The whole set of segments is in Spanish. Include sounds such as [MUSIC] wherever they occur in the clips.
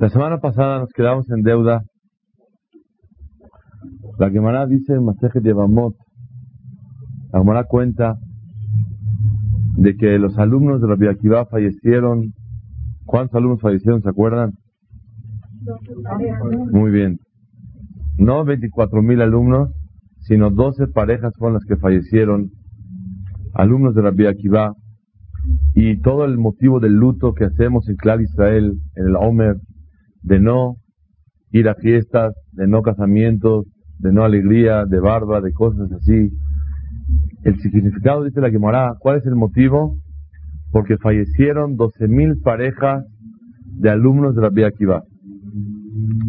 La semana pasada nos quedamos en deuda. La Gemara dice en Masejet Yevamot, la Gemara cuenta de que los alumnos de Rabbi Akiva fallecieron. ¿Cuántos alumnos fallecieron? ¿Se acuerdan? Muy bien. No 24 mil alumnos, sino 12 parejas fueron las que fallecieron, alumnos de Rabbi Akiva, y todo el motivo del luto que hacemos en Clar Israel, en el Omer, de no ir a fiestas, de no casamientos, de no alegría, de barba, de cosas así. El significado dice la Gemara, ¿cuál es el motivo? Porque fallecieron 12.000 parejas de alumnos de Rabbi Akiva.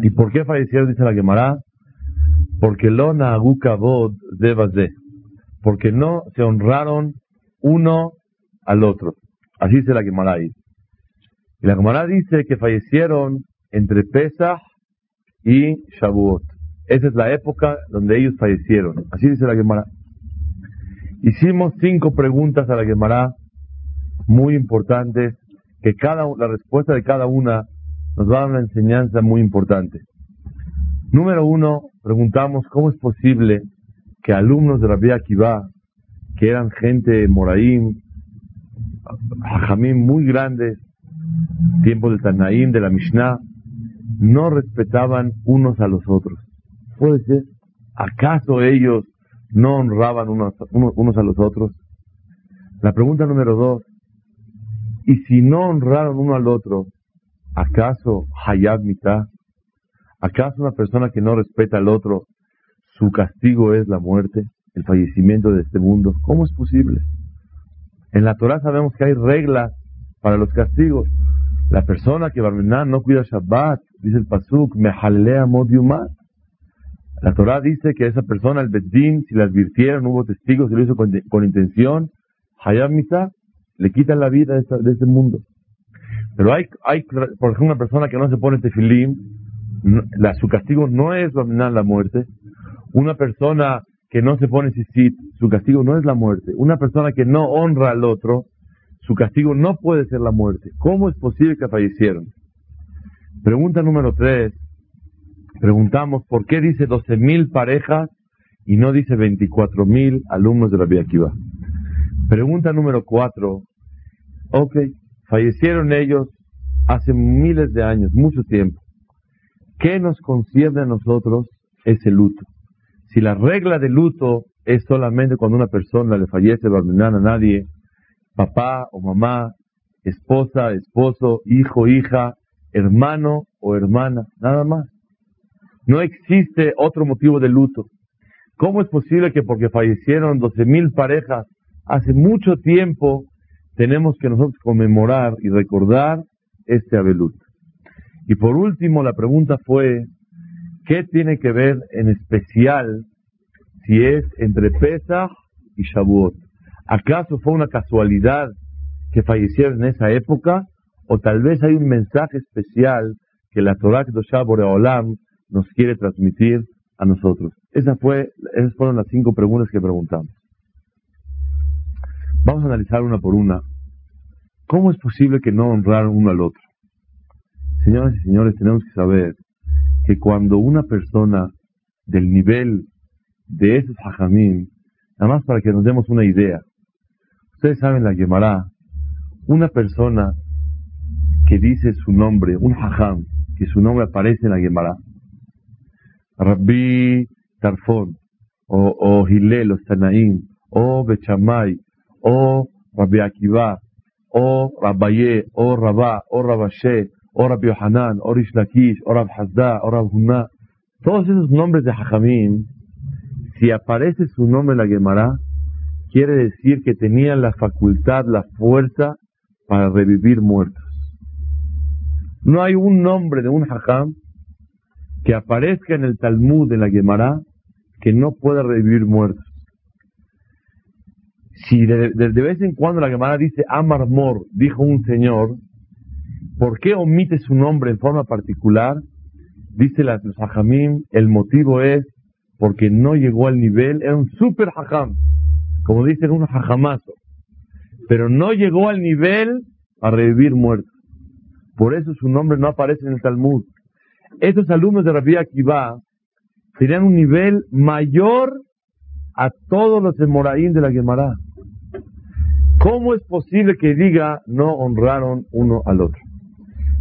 ¿Y por qué fallecieron? Dice la Gemara, porque lo de de porque no se honraron uno al otro. Así dice la Gemara. Y la Gemara dice que fallecieron entre Pesach y Shavuot. Esa es la época donde ellos fallecieron. Así dice la Gemara. Hicimos cinco preguntas a la Gemara muy importantes, que cada, la respuesta de cada una nos va una enseñanza muy importante. Número uno, preguntamos cómo es posible que alumnos de Rabbi Akiva, que eran gente Moraim, Hajamim muy grandes, tiempo del Tanaim, de la Mishnah, no respetaban unos a los otros. Puede ser, ¿acaso ellos no honraban unos, a los otros? La pregunta número dos, ¿y si no honraron uno al otro, acaso Hayab Mitah? ¿Acaso una persona que no respeta al otro, su castigo es la muerte, el fallecimiento de este mundo? ¿Cómo es posible? En la Torah sabemos que hay reglas para los castigos. La persona que Barmenán no cuida Shabbat, dice el Pasuk, me jalea modiumat. La Torah dice que esa persona, el Beddin, si la advirtieron, hubo testigos y lo hizo con, intención, Hayab Misa, le quitan la vida de, este mundo. Pero hay, hay, por ejemplo, una persona que no se pone tefilim, la, su castigo no es la muerte. Una persona que no se pone sisit, su castigo no es la muerte. Una persona que no honra al otro, su castigo no puede ser la muerte. ¿Cómo es posible que fallecieron? Pregunta número tres. Preguntamos por qué dice 12.000 parejas y no dice 24.000 alumnos de la Vía Akiva. Pregunta número cuatro. Ok, fallecieron ellos hace miles de años, mucho tiempo. ¿Qué nos concierne a nosotros ese luto? Si la regla de luto es solamente cuando una persona le fallece, va a nadie, papá o mamá, esposa, esposo, hijo, hija, hermano o hermana, nada más. No existe otro motivo de luto. ¿Cómo es posible que porque fallecieron 12.000 parejas hace mucho tiempo, tenemos que nosotros conmemorar y recordar este abelut? Y por último, la pregunta fue, ¿qué tiene que ver en especial si es entre Pesach y Shavuot? ¿Acaso fue una casualidad que fallecieron en esa época? ¿O tal vez hay un mensaje especial que la Torah Kedoshah Boreolam nos quiere transmitir a nosotros? Esa fue, esas fueron las cinco preguntas que preguntamos. Vamos a analizar una por una. ¿Cómo es posible que no honraron uno al otro? Señoras y señores, tenemos que saber que cuando una persona del nivel de esos hajamim, nada más para que nos demos una idea, ustedes saben la Gemara, una persona que dice su nombre, un hajam, que su nombre aparece en la Gemara, Rabbi Tarfon, o, o Hillel, o Sanaim, o Bechamay, o Rabbi Akiva, o Rabaye, o Rabá, o Rabashe, o Rabbi Yohanan, o Rish Lakish, o Rab todos esos nombres de Hajamim, si aparece su nombre en la Gemara, quiere decir que tenían la facultad, la fuerza para revivir muertos. No hay un nombre de un Hajam que aparezca en el Talmud de la Gemara que no pueda revivir muertos. Si de, vez en cuando la Gemara dice Amar Mor, dijo un señor, ¿Por qué omite su nombre en forma particular? Dice la Hajamim, el motivo es porque no llegó al nivel, era un super hajam, como dicen un hajamazo. pero no llegó al nivel a revivir muertos. Por eso su nombre no aparece en el Talmud. Estos alumnos de Rabbi Akiva tenían un nivel mayor a todos los Moraín de la Gemara. ¿Cómo es posible que diga no honraron uno al otro?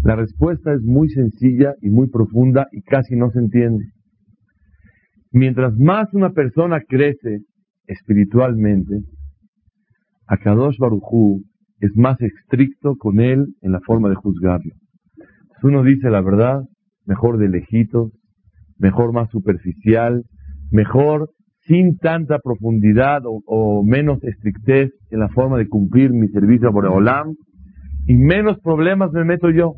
La respuesta es muy sencilla y muy profunda y casi no se entiende. Mientras más una persona crece espiritualmente, Akadosh Baruchú es más estricto con él en la forma de juzgarlo. Si uno dice la verdad, mejor de lejitos, mejor más superficial, mejor sin tanta profundidad o, menos estrictez en la forma de cumplir mi servicio por Olam, y menos problemas me meto yo.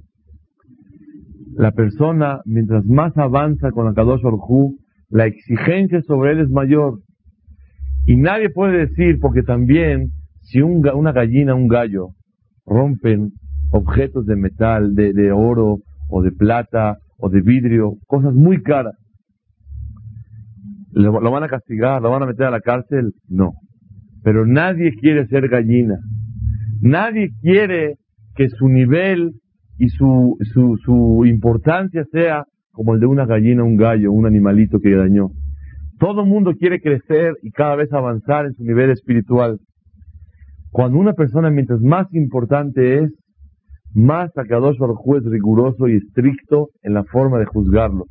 La persona, mientras más avanza con la Kadosh Orhu, la exigencia sobre él es mayor. Y nadie puede decir, porque también, si una gallina, un gallo, rompen objetos de metal, de oro, o de plata, o de vidrio, cosas muy caras, ¿Lo, van a castigar? ¿Lo van a meter a la cárcel? No. Pero nadie quiere ser gallina. Nadie quiere que su nivel y su, su, su importancia sea como el de una gallina, un gallo, un animalito que dañó. Todo el mundo quiere crecer y cada vez avanzar en su nivel espiritual. Cuando una persona, mientras más importante es, más Akadosh Baruj es riguroso y estricto en la forma de juzgarlo.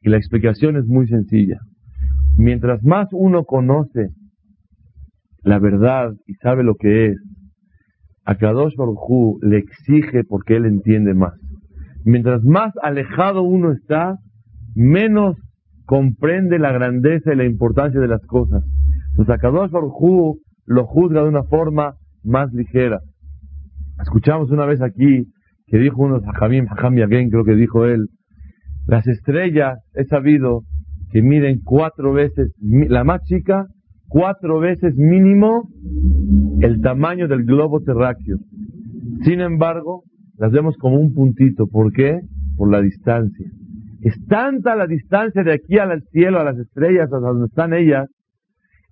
Y la explicación es muy sencilla. Mientras más uno conoce la verdad y sabe lo que es, a Kadosh Baruj le exige porque él entiende más. Mientras más alejado uno está, menos comprende la grandeza y la importancia de las cosas. Entonces a Kadosh Baruj lo juzga de una forma más ligera. Escuchamos una vez aquí que dijo uno, Hajamim, Hajam Yagen, creo que dijo él, las estrellas, he sabido, que miden cuatro veces, la más chica, cuatro veces mínimo el tamaño del globo terráqueo. Sin embargo, las vemos como un puntito. ¿Por qué? Por la distancia. Es tanta la distancia de aquí al cielo, a las estrellas, hasta donde están ellas,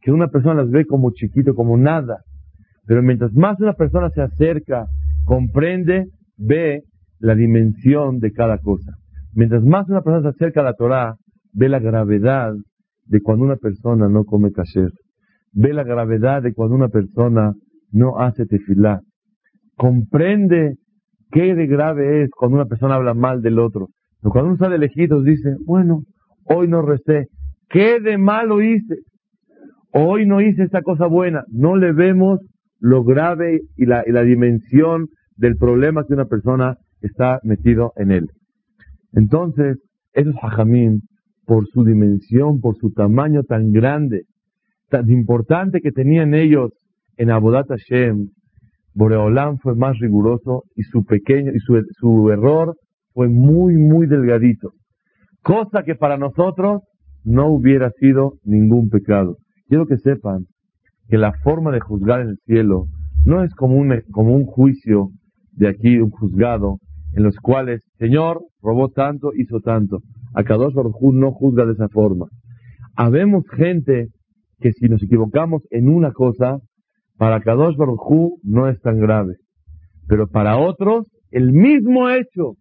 que una persona las ve como chiquito, como nada. Pero mientras más una persona se acerca, comprende, ve la dimensión de cada cosa. Mientras más una persona se acerca a la Torah, ve la gravedad de cuando una persona no come kasher, ve la gravedad de cuando una persona no hace tefilá, comprende qué de grave es cuando una persona habla mal del otro. Pero cuando uno sale elegido dice, bueno, hoy no recé, ¿qué de malo hice? Hoy no hice esta cosa buena. No le vemos lo grave y la, y la dimensión del problema que una persona está metido en él. Entonces, esos hajamim por su dimensión, por su tamaño tan grande, tan importante que tenían ellos en Abodat Hashem, Boreolam fue más riguroso y su pequeño y su, su error fue muy, muy delgadito. Cosa que para nosotros no hubiera sido ningún pecado. Quiero que sepan que la forma de juzgar en el cielo no es como un, como un juicio de aquí, un juzgado, en los cuales, Señor, robó tanto, hizo tanto. Akadosh Baruj no juzga de esa forma. Habemos gente que si nos equivocamos en una cosa, para Kadosh Baruj no es tan grave. Pero para otros, el mismo hecho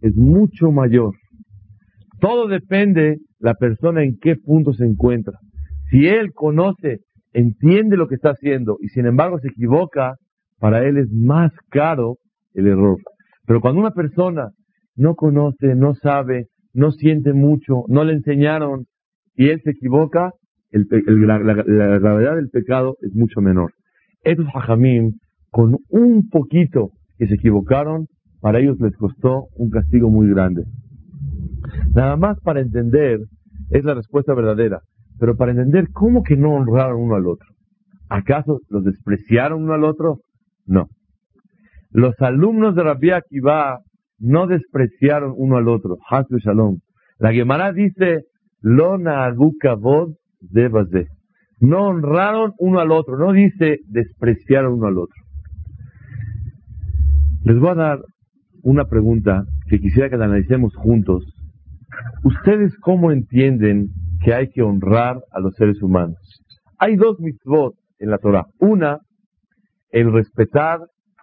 es mucho mayor. Todo depende la persona en qué punto se encuentra. Si él conoce, entiende lo que está haciendo y sin embargo se equivoca, para él es más caro el error. Pero cuando una persona no conoce, no sabe, no siente mucho, no le enseñaron y él se equivoca, la, gravedad del pecado es mucho menor. Estos hajamim, con un poquito que se equivocaron, para ellos les costó un castigo muy grande. Nada más para entender, es la respuesta verdadera, pero para entender cómo que no honraron uno al otro. ¿Acaso los despreciaron uno al otro? No. Los alumnos de Rabbi Akiva no despreciaron uno al otro. Shalom. La Gemara dice, Lo de No honraron uno al otro. No dice despreciaron uno al otro. Les voy a dar una pregunta que quisiera que la analicemos juntos. ¿Ustedes cómo entienden que hay que honrar a los seres humanos? Hay dos mitzvot en la Torah. Una el respetar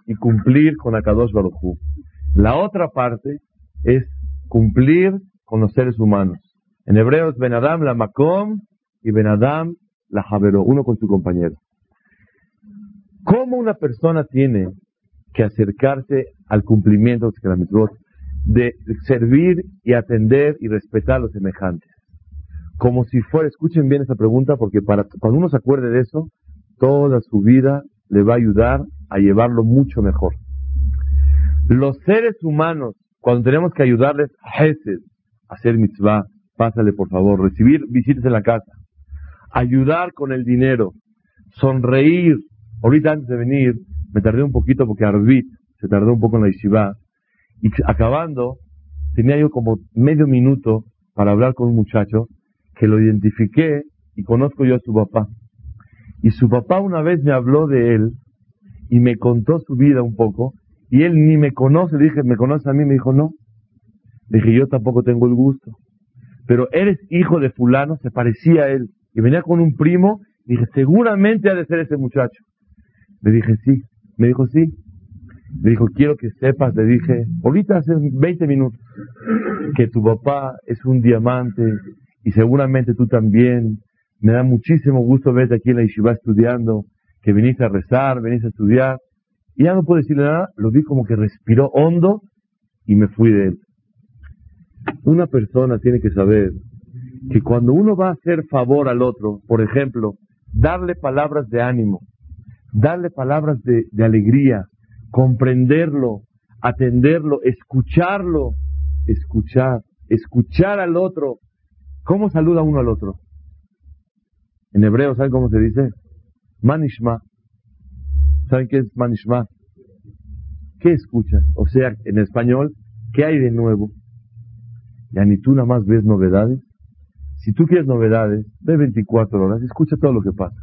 y cumplir con Akadosh Baruj. La otra parte es cumplir con los seres humanos. En hebreo es Benadam la Makom y Benadam la Javero, uno con su compañero. ¿Cómo una persona tiene que acercarse al cumplimiento de la de servir y atender y respetar a los semejantes? Como si fuera, escuchen bien esta pregunta, porque para, cuando uno se acuerde de eso, toda su vida le va a ayudar a llevarlo mucho mejor. Los seres humanos, cuando tenemos que ayudarles a hacer mitzvah, pásale por favor, recibir visitas en la casa, ayudar con el dinero, sonreír. Ahorita antes de venir, me tardé un poquito porque Arbit se tardó un poco en la yeshiva, y acabando, tenía yo como medio minuto para hablar con un muchacho que lo identifiqué y conozco yo a su papá. Y su papá una vez me habló de él y me contó su vida un poco y él ni me conoce, dije, ¿me conoces a mí? Me dijo, no. Dije, yo tampoco tengo el gusto. Pero eres hijo de fulano, se parecía a él. Y venía con un primo, y dije, seguramente ha de ser ese muchacho. Le dije, sí. Me dijo, sí. Le dijo, quiero que sepas, le dije, ahorita hace 20 minutos, que tu papá es un diamante y seguramente tú también. Me da muchísimo gusto verte aquí en la Yeshiva estudiando, que viniste a rezar, viniste a estudiar. Y ya no puedo decirle nada, lo vi como que respiró hondo y me fui de él. Una persona tiene que saber que cuando uno va a hacer favor al otro, por ejemplo, darle palabras de ánimo, darle palabras de, alegría, comprenderlo, atenderlo, escucharlo, escuchar, escuchar al otro. ¿Cómo saluda uno al otro? En hebreo, ¿saben cómo se dice? Manishma. ¿Saben qué es manishma? ¿Qué escuchas? O sea, en español, ¿qué hay de nuevo? Ya ni tú nada más ves novedades. Si tú quieres novedades, ve 24 horas escucha todo lo que pasa.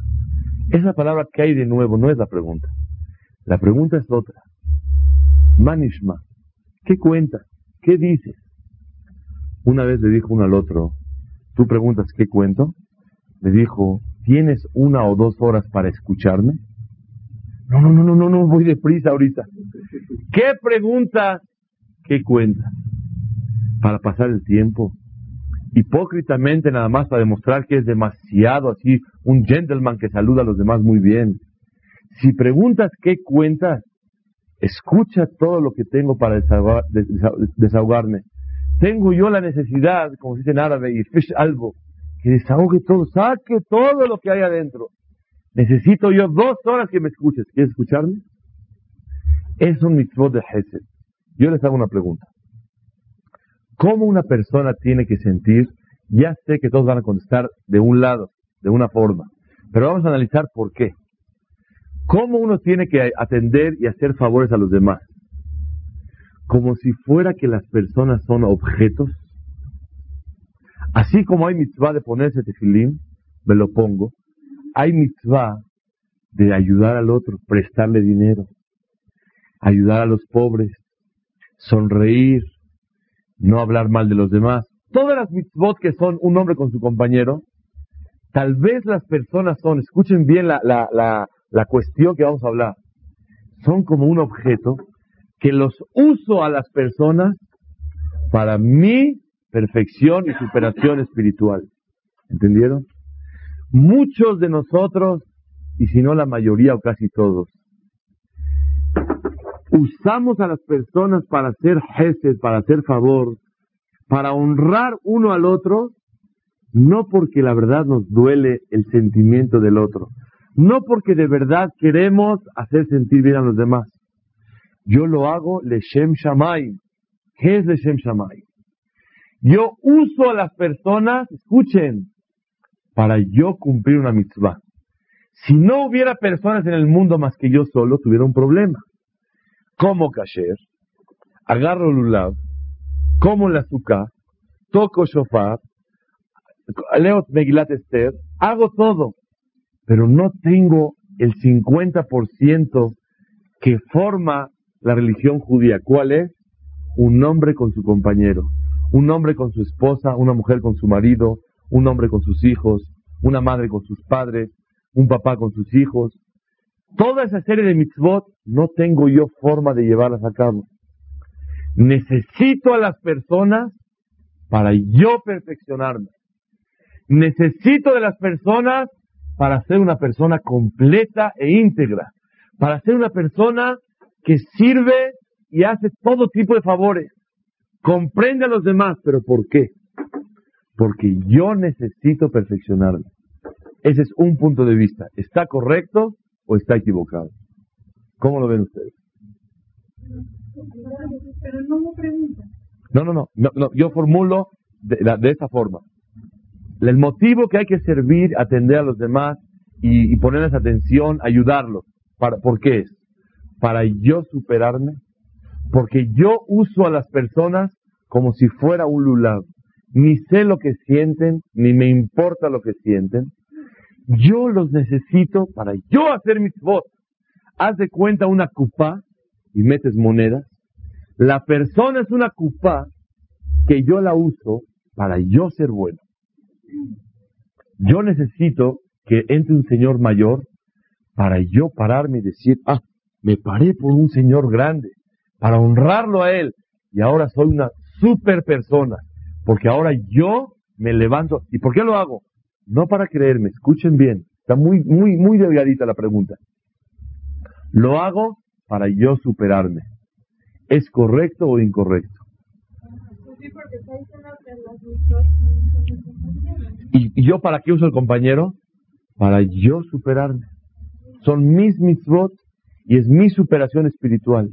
Esa palabra ¿qué hay de nuevo no es la pregunta. La pregunta es otra. Manishma. ¿Qué cuentas? ¿Qué dices? Una vez le dijo uno al otro, tú preguntas qué cuento, le dijo, ¿tienes una o dos horas para escucharme? No, no, no, no, no, no, voy deprisa ahorita. ¿Qué pregunta? ¿Qué cuenta? Para pasar el tiempo. Hipócritamente nada más para demostrar que es demasiado así, un gentleman que saluda a los demás muy bien. Si preguntas qué cuentas, escucha todo lo que tengo para desahogarme. Tengo yo la necesidad, como dice en árabe, y fish algo, que desahogue todo, saque todo lo que hay adentro. Necesito yo dos horas que me escuches. ¿Quieres escucharme? Es un mitzvot de Hesed. Yo les hago una pregunta. ¿Cómo una persona tiene que sentir? Ya sé que todos van a contestar de un lado, de una forma, pero vamos a analizar por qué. ¿Cómo uno tiene que atender y hacer favores a los demás? Como si fuera que las personas son objetos. Así como hay mitzvah de ponerse tefilim, me lo pongo, hay mitzvah de ayudar al otro, prestarle dinero, ayudar a los pobres, sonreír, no hablar mal de los demás. Todas las mitzvot que son un hombre con su compañero, tal vez las personas son, escuchen bien la, la, la, la cuestión que vamos a hablar, son como un objeto que los uso a las personas para mi perfección y superación espiritual. ¿Entendieron? Muchos de nosotros, y si no la mayoría o casi todos, usamos a las personas para hacer gestos, para hacer favor, para honrar uno al otro, no porque la verdad nos duele el sentimiento del otro, no porque de verdad queremos hacer sentir bien a los demás. Yo lo hago Leshem Shamay. ¿Qué es Leshem Shamay? Yo uso a las personas, escuchen, para yo cumplir una mitzvah. Si no hubiera personas en el mundo más que yo solo, tuviera un problema. Como kasher, agarro lulav, como la azúcar, toco shofar, leo Megilat Esther, hago todo, pero no tengo el 50% que forma la religión judía. ¿Cuál es? Un hombre con su compañero, un hombre con su esposa, una mujer con su marido, un hombre con sus hijos, una madre con sus padres, un papá con sus hijos. Toda esa serie de mitzvot no tengo yo forma de llevarlas a cabo. Necesito a las personas para yo perfeccionarme. Necesito de las personas para ser una persona completa e íntegra. Para ser una persona que sirve y hace todo tipo de favores. Comprende a los demás, pero ¿por qué? Porque yo necesito perfeccionarme. Ese es un punto de vista. ¿Está correcto o está equivocado? ¿Cómo lo ven ustedes? no No, no, no, yo formulo de, de, esta forma. El motivo que hay que servir, atender a los demás y, ponerles atención, ayudarlos. Para, ¿Por qué es? Para yo superarme. Porque yo uso a las personas como si fuera un lulab. Ni sé lo que sienten, ni me importa lo que sienten. Yo los necesito para yo hacer mis votos. Haz de cuenta una cupá y metes monedas. La persona es una cupá que yo la uso para yo ser bueno. Yo necesito que entre un señor mayor para yo pararme y decir, ah, me paré por un señor grande, para honrarlo a él, y ahora soy una super persona, porque ahora yo me levanto. ¿Y por qué lo hago? No para creerme, escuchen bien, está muy, muy, muy delgadita la pregunta. Lo hago para yo superarme. ¿Es correcto o incorrecto? ¿Y, yo para qué uso el compañero? Para yo superarme. Son mis mitzvot y es mi superación espiritual.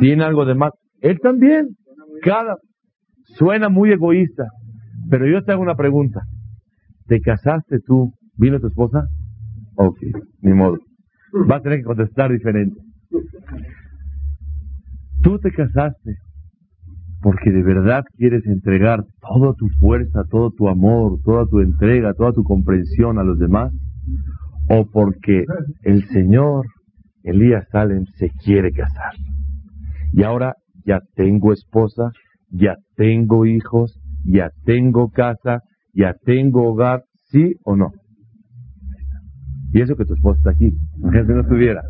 Tiene algo de más. Él también. Cada. Suena muy egoísta. Pero yo te hago una pregunta. ¿Te casaste tú? ¿Vino tu esposa? Ok, ni modo. Va a tener que contestar diferente. Tú te casaste porque de verdad quieres entregar toda tu fuerza, todo tu amor, toda tu entrega, toda tu comprensión a los demás, o porque el Señor Elías Salem se quiere casar. Y ahora ya tengo esposa, ya tengo hijos, ya tengo casa, ya tengo hogar, ¿sí o no? Y eso que tu esposa está aquí, imagínate no estuviera.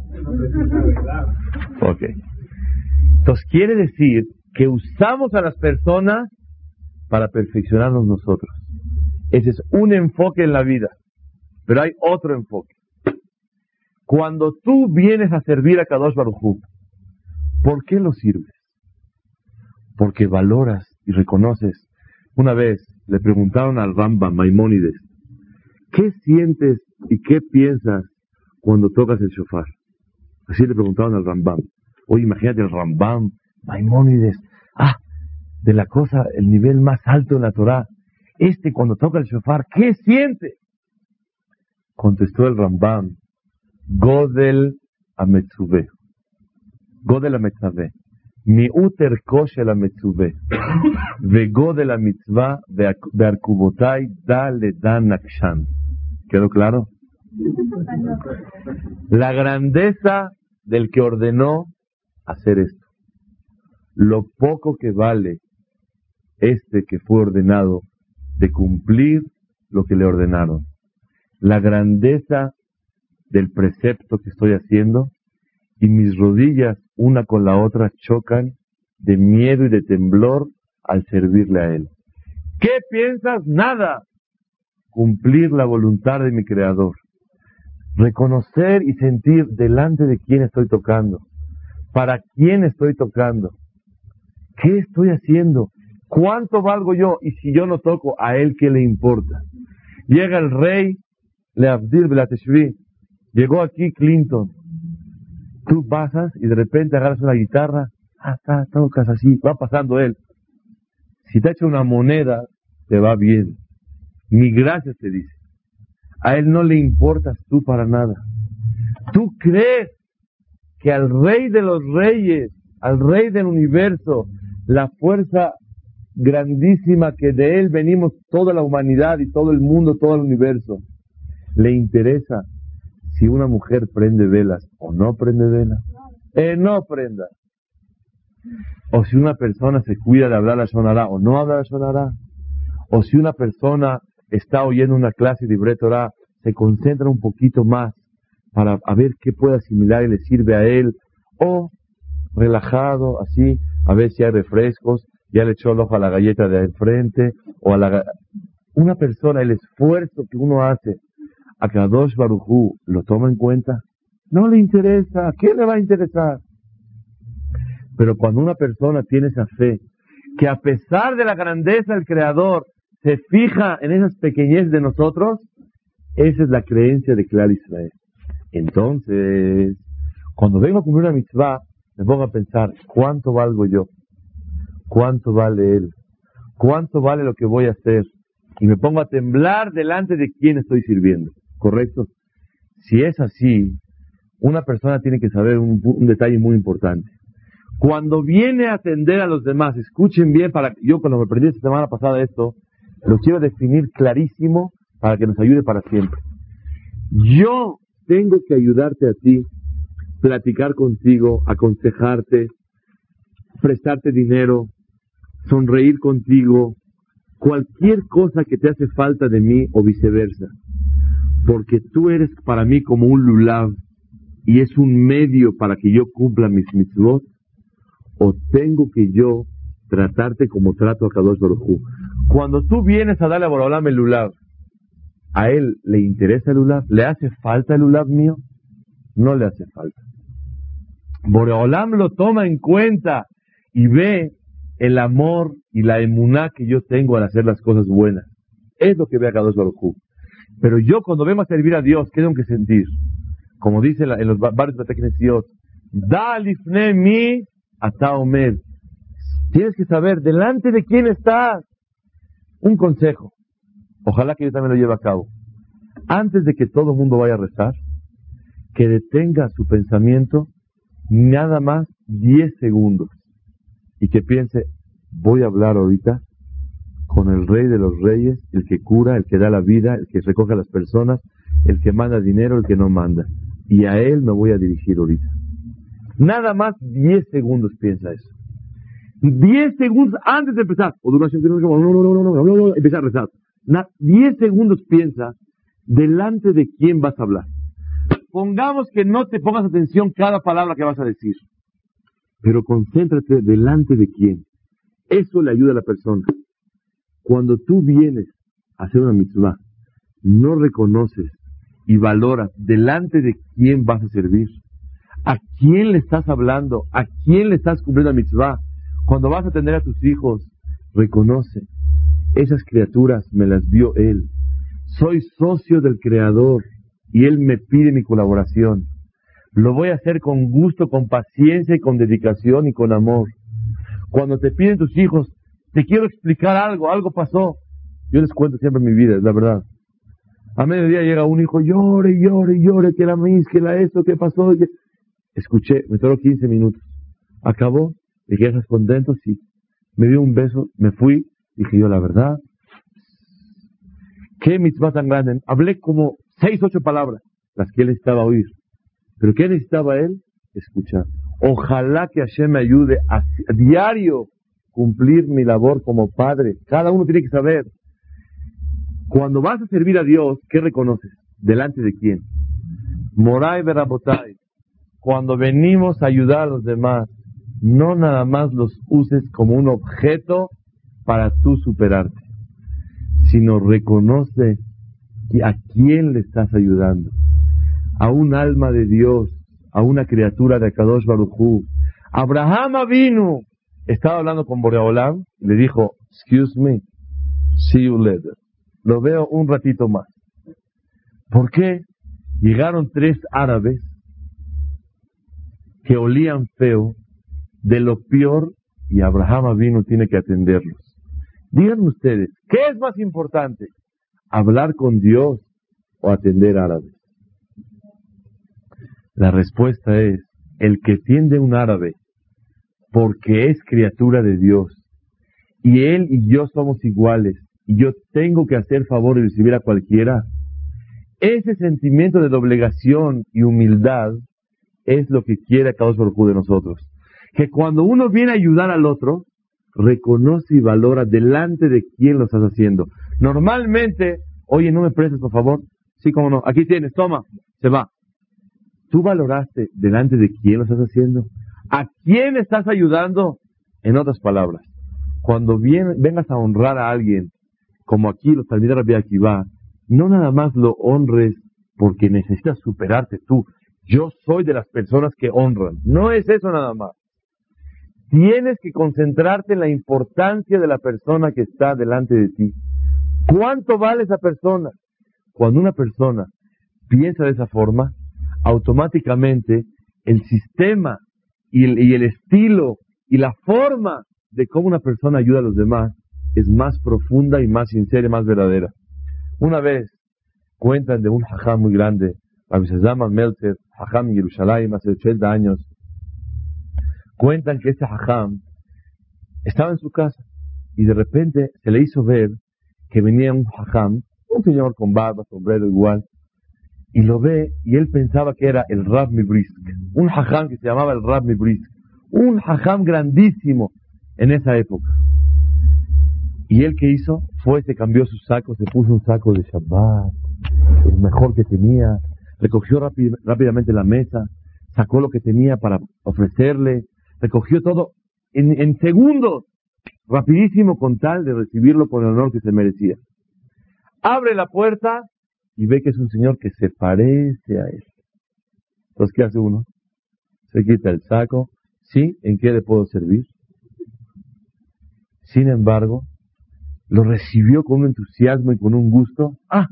Ok. Entonces quiere decir que usamos a las personas para perfeccionarnos nosotros. Ese es un enfoque en la vida. Pero hay otro enfoque. Cuando tú vienes a servir a Kadosh Baruj ¿por qué lo sirves? Porque valoras y reconoces. Una vez le preguntaron al Rambam Maimónides, ¿qué sientes y qué piensas cuando tocas el shofar? Así le preguntaron al Rambam. Oye, imagínate el Rambam Maimónides, ah, de la cosa, el nivel más alto de la Torah. Este cuando toca el shofar, ¿qué siente? Contestó el Rambam, Godel Ametzube. Godel Ametzube. Metzube. Ve godel la mitzvah ve arkubotai dale dan nakshan. ¿Quedó claro? La grandeza del que ordenó hacer esto lo poco que vale este que fue ordenado de cumplir lo que le ordenaron. La grandeza del precepto que estoy haciendo y mis rodillas una con la otra chocan de miedo y de temblor al servirle a Él. ¿Qué piensas? Nada. Cumplir la voluntad de mi Creador. Reconocer y sentir delante de quién estoy tocando. Para quién estoy tocando ¿Qué estoy haciendo? ¿Cuánto valgo yo? Y si yo no toco, ¿a él qué le importa? Llega el rey, le Abdil Belateshvi, llegó aquí Clinton. Tú pasas y de repente agarras una guitarra, ah, tocas así, va pasando él. Si te echa una moneda, te va bien. Ni gracias te dice. A él no le importas tú para nada. ¿Tú crees que al rey de los reyes, al rey del universo, la fuerza grandísima que de él venimos toda la humanidad y todo el mundo, todo el universo. Le interesa si una mujer prende velas o no prende velas. Eh, no prenda. O si una persona se cuida de hablar la sonará o no habla la sonará. O si una persona está oyendo una clase de Torah, se concentra un poquito más para a ver qué puede asimilar y le sirve a él, o relajado, así, a ver si hay refrescos, ya le echó el ojo a la galleta de enfrente, o a la... Una persona, el esfuerzo que uno hace, a Kadosh Barujú, ¿lo toma en cuenta? No le interesa, ¿qué le va a interesar? Pero cuando una persona tiene esa fe, que a pesar de la grandeza del Creador, se fija en esas pequeñeces de nosotros, esa es la creencia de Clar Israel. Entonces, cuando vengo a cumplir una mitzvah, me pongo a pensar, ¿cuánto valgo yo? ¿Cuánto vale él? ¿Cuánto vale lo que voy a hacer? Y me pongo a temblar delante de quién estoy sirviendo. ¿Correcto? Si es así, una persona tiene que saber un, un detalle muy importante. Cuando viene a atender a los demás, escuchen bien, para yo cuando me aprendí esta semana pasada esto, lo quiero definir clarísimo para que nos ayude para siempre. Yo tengo que ayudarte a ti, platicar contigo, aconsejarte, prestarte dinero, sonreír contigo, cualquier cosa que te hace falta de mí o viceversa. Porque tú eres para mí como un lulav y es un medio para que yo cumpla mis mitzvot, o tengo que yo tratarte como trato a Kadosh Baruj Cuando tú vienes a darle a Borolam el lulav, ¿a él le interesa el lulav? ¿Le hace falta el lulav mío? No le hace falta. Boreolam lo toma en cuenta y ve el amor y la emuná que yo tengo al hacer las cosas buenas. Es lo que ve a Kadosh Baruj Pero yo cuando vengo a servir a Dios, ¿qué tengo que sentir? Como dice en los varios Bateknesiot, da lifne mi hasta Omer. Tienes que saber delante de quién estás. Un consejo. Ojalá que yo también lo lleve a cabo. Antes de que todo el mundo vaya a rezar, que detenga su pensamiento nada más 10 segundos y que piense, voy a hablar ahorita con el rey de los reyes, el que cura, el que da la vida, el que recoge a las personas, el que manda dinero, el que no manda. Y a él me voy a dirigir ahorita. Nada más 10 segundos piensa eso. 10 segundos antes de empezar. O no, no, no, empieza a rezar. 10 segundos piensa delante de quién vas a hablar. Pongamos que no te pongas atención cada palabra que vas a decir. Pero concéntrate delante de quién. Eso le ayuda a la persona. Cuando tú vienes a hacer una mitzvah, no reconoces y valoras delante de quién vas a servir. ¿A quién le estás hablando? ¿A quién le estás cumpliendo la mitzvah? Cuando vas a atender a tus hijos, reconoce, esas criaturas me las dio Él. Soy socio del Creador y Él me pide mi colaboración. Lo voy a hacer con gusto, con paciencia y con dedicación y con amor. Cuando te piden tus hijos, te quiero explicar algo, algo pasó. Yo les cuento siempre mi vida, es la verdad. A mediodía llega un hijo, llore, llore, llore, que la mis, que la esto, que pasó. Escuché, me tocó 15 minutos. Acabó, dije, ¿estás contento? Sí. Me dio un beso, me fui, dije yo, la verdad, qué mitzvah tan grande. Hablé como seis, ocho palabras, las que él necesitaba oír. Pero ¿qué necesitaba él? Escuchar. Ojalá que Hashem me ayude a diario cumplir mi labor como padre. Cada uno tiene que saber. Cuando vas a servir a Dios, ¿qué reconoces? ¿Delante de quién? Moray Berabotai cuando venimos a ayudar a los demás, no nada más los uses como un objeto para tú superarte, sino reconoce a quién le estás ayudando. A un alma de Dios, a una criatura de Akadosh Baruchú. Abraham vino, estaba hablando con Boreolam y le dijo, excuse me, see you later. Lo veo un ratito más. ¿Por qué? Llegaron tres árabes que olían feo, de lo peor, y Abraham vino tiene que atenderlos. Díganme ustedes, ¿qué es más importante? ¿Hablar con Dios o atender árabes? La respuesta es, el que tiende un árabe porque es criatura de Dios y él y yo somos iguales y yo tengo que hacer favor y recibir a cualquiera, ese sentimiento de doblegación y humildad es lo que quiere Kadosh Baruj de nosotros. Que cuando uno viene a ayudar al otro, reconoce y valora delante de quién lo estás haciendo. Normalmente, oye, no me prestes, por favor. Sí, como no. Aquí tienes, toma. Se va. ¿Tú valoraste delante de quién lo estás haciendo? ¿A quién estás ayudando? En otras palabras, cuando vengas a honrar a alguien, como aquí los talmides Rabbi Akiva, no nada más lo honres porque necesitas superarte tú. Yo soy de las personas que honran. No es eso nada más. Tienes que concentrarte en la importancia de la persona que está delante de ti. ¿Cuánto vale esa persona? Cuando una persona piensa de esa forma, automáticamente el sistema y el, estilo y la forma de cómo una persona ayuda a los demás es más profunda y más sincera y más verdadera. Una vez cuentan de un hajam muy grande, Rabbi Shazam Meltzer, hajam Jerusalén hace 80 años. Cuentan que este hajam estaba en su casa y de repente se le hizo ver que venía un hajam, un señor con barba, sombrero igual, y lo ve y él pensaba que era el Rab Mibrisk, un hajam que se llamaba el Rab Mibrisk, un hajam grandísimo en esa época. Y él que hizo fue, se cambió su saco, se puso un saco de Shabbat, el mejor que tenía, recogió rápidamente la mesa, sacó lo que tenía para ofrecerle, recogió todo en, en segundos, rapidísimo con tal de recibirlo con el honor que se merecía. Abre la puerta y ve que es un señor que se parece a él. Entonces, ¿qué hace uno? Se quita el saco. ¿Sí? ¿En qué le puedo servir? Sin embargo, lo recibió con un entusiasmo y con un gusto. Ah,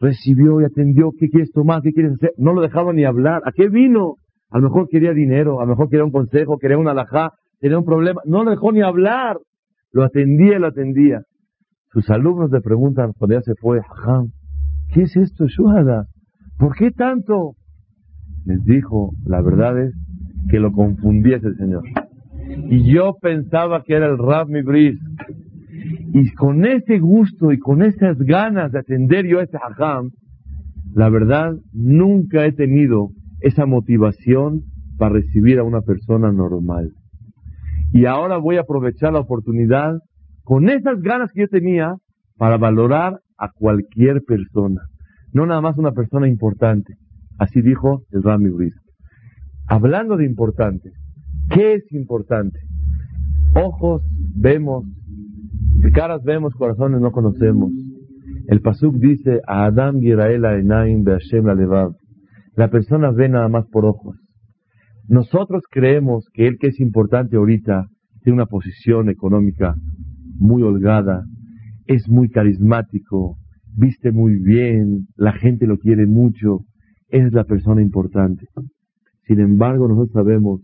recibió y atendió. ¿Qué quieres tomar? ¿Qué quieres hacer? No lo dejaba ni hablar. ¿A qué vino? A lo mejor quería dinero, a lo mejor quería un consejo, quería una alajá, tenía un problema. No lo dejó ni hablar. Lo atendía y lo atendía. Sus alumnos le preguntan cuando ya se fue, Jajam, ¿qué es esto, Shuhada? ¿Por qué tanto? Les dijo, la verdad es que lo confundía ese señor. Y yo pensaba que era el Rab Mibris. Y con ese gusto y con esas ganas de atender yo a ese hajam, la verdad, nunca he tenido esa motivación para recibir a una persona normal. Y ahora voy a aprovechar la oportunidad con esas ganas que yo tenía para valorar a cualquier persona, no nada más una persona importante. Así dijo el Rami Ruiz. Hablando de importante, ¿qué es importante? Ojos vemos, caras vemos, corazones no conocemos. El Pasuk dice, a Adam Enaim Be'ashem la La persona ve nada más por ojos. Nosotros creemos que el que es importante ahorita tiene una posición económica muy holgada, es muy carismático, viste muy bien, la gente lo quiere mucho, es la persona importante. Sin embargo, nosotros sabemos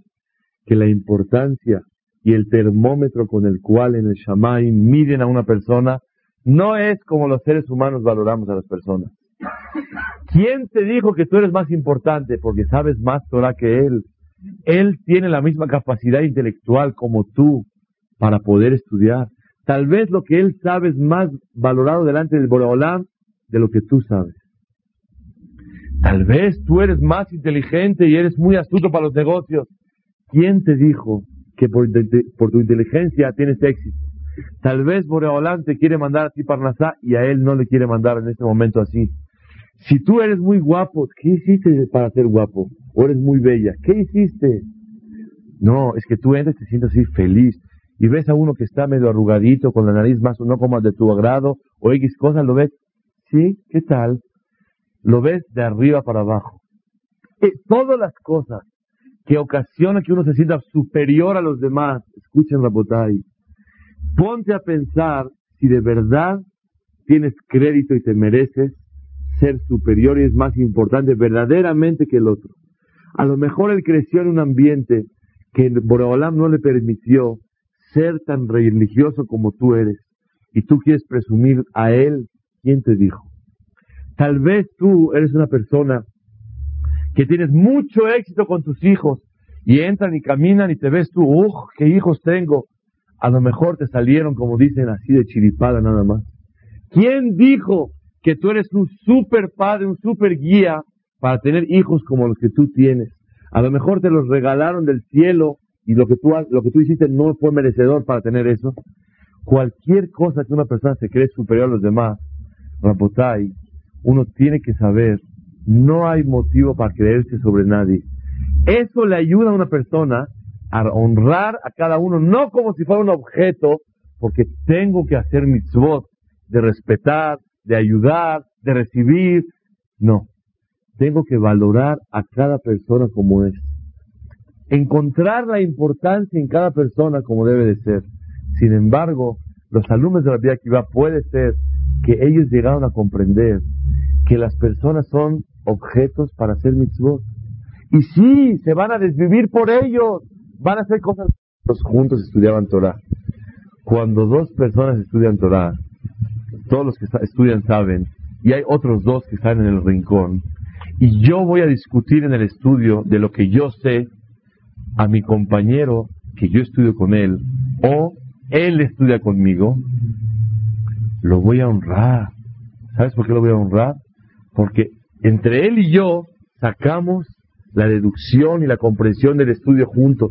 que la importancia y el termómetro con el cual en el Shammai miden a una persona no es como los seres humanos valoramos a las personas. ¿Quién te dijo que tú eres más importante? Porque sabes más Torah que él. Él tiene la misma capacidad intelectual como tú para poder estudiar. Tal vez lo que él sabe es más valorado delante del Boreolam de lo que tú sabes. Tal vez tú eres más inteligente y eres muy astuto para los negocios. ¿Quién te dijo que por, tu inteligencia tienes éxito? Tal vez Boreolam te quiere mandar a ti Parnasá y a él no le quiere mandar en este momento así. Si tú eres muy guapo, ¿qué hiciste para ser guapo? O eres muy bella, ¿qué hiciste? No, es que tú entras y te sientes así feliz y ves a uno que está medio arrugadito, con la nariz más o no como de tu agrado, o X cosas, lo ves, sí, ¿qué tal? Lo ves de arriba para abajo. Eh, todas las cosas que ocasionan que uno se sienta superior a los demás, escuchen la botay, ponte a pensar si de verdad tienes crédito y te mereces ser superior y es más importante verdaderamente que el otro. A lo mejor él creció en un ambiente que Boreolam no le permitió ser tan religioso como tú eres y tú quieres presumir a él, ¿quién te dijo? Tal vez tú eres una persona que tienes mucho éxito con tus hijos y entran y caminan y te ves tú, ¡uh, qué hijos tengo! A lo mejor te salieron, como dicen, así de chiripada nada más. ¿Quién dijo que tú eres un super padre, un super guía para tener hijos como los que tú tienes? A lo mejor te los regalaron del cielo y lo que tú, lo que tú hiciste no fue merecedor para tener eso, cualquier cosa que una persona se cree superior a los demás, Rapotai, uno tiene que saber no hay motivo para creerse sobre nadie. Eso le ayuda a una persona a honrar a cada uno, no como si fuera un objeto, porque tengo que hacer mitzvot, de respetar, de ayudar, de recibir. No, tengo que valorar a cada persona como es. Encontrar la importancia en cada persona como debe de ser. Sin embargo, los alumnos de la Biblia Akiva puede ser que ellos llegaron a comprender que las personas son objetos para hacer mitzvot. Y sí, se van a desvivir por ellos, van a hacer cosas. Los juntos estudiaban Torah. Cuando dos personas estudian Torah, todos los que estudian saben, y hay otros dos que están en el rincón, y yo voy a discutir en el estudio de lo que yo sé a mi compañero que yo estudio con él, o él estudia conmigo, lo voy a honrar. ¿Sabes por qué lo voy a honrar? Porque entre él y yo sacamos la deducción y la comprensión del estudio juntos.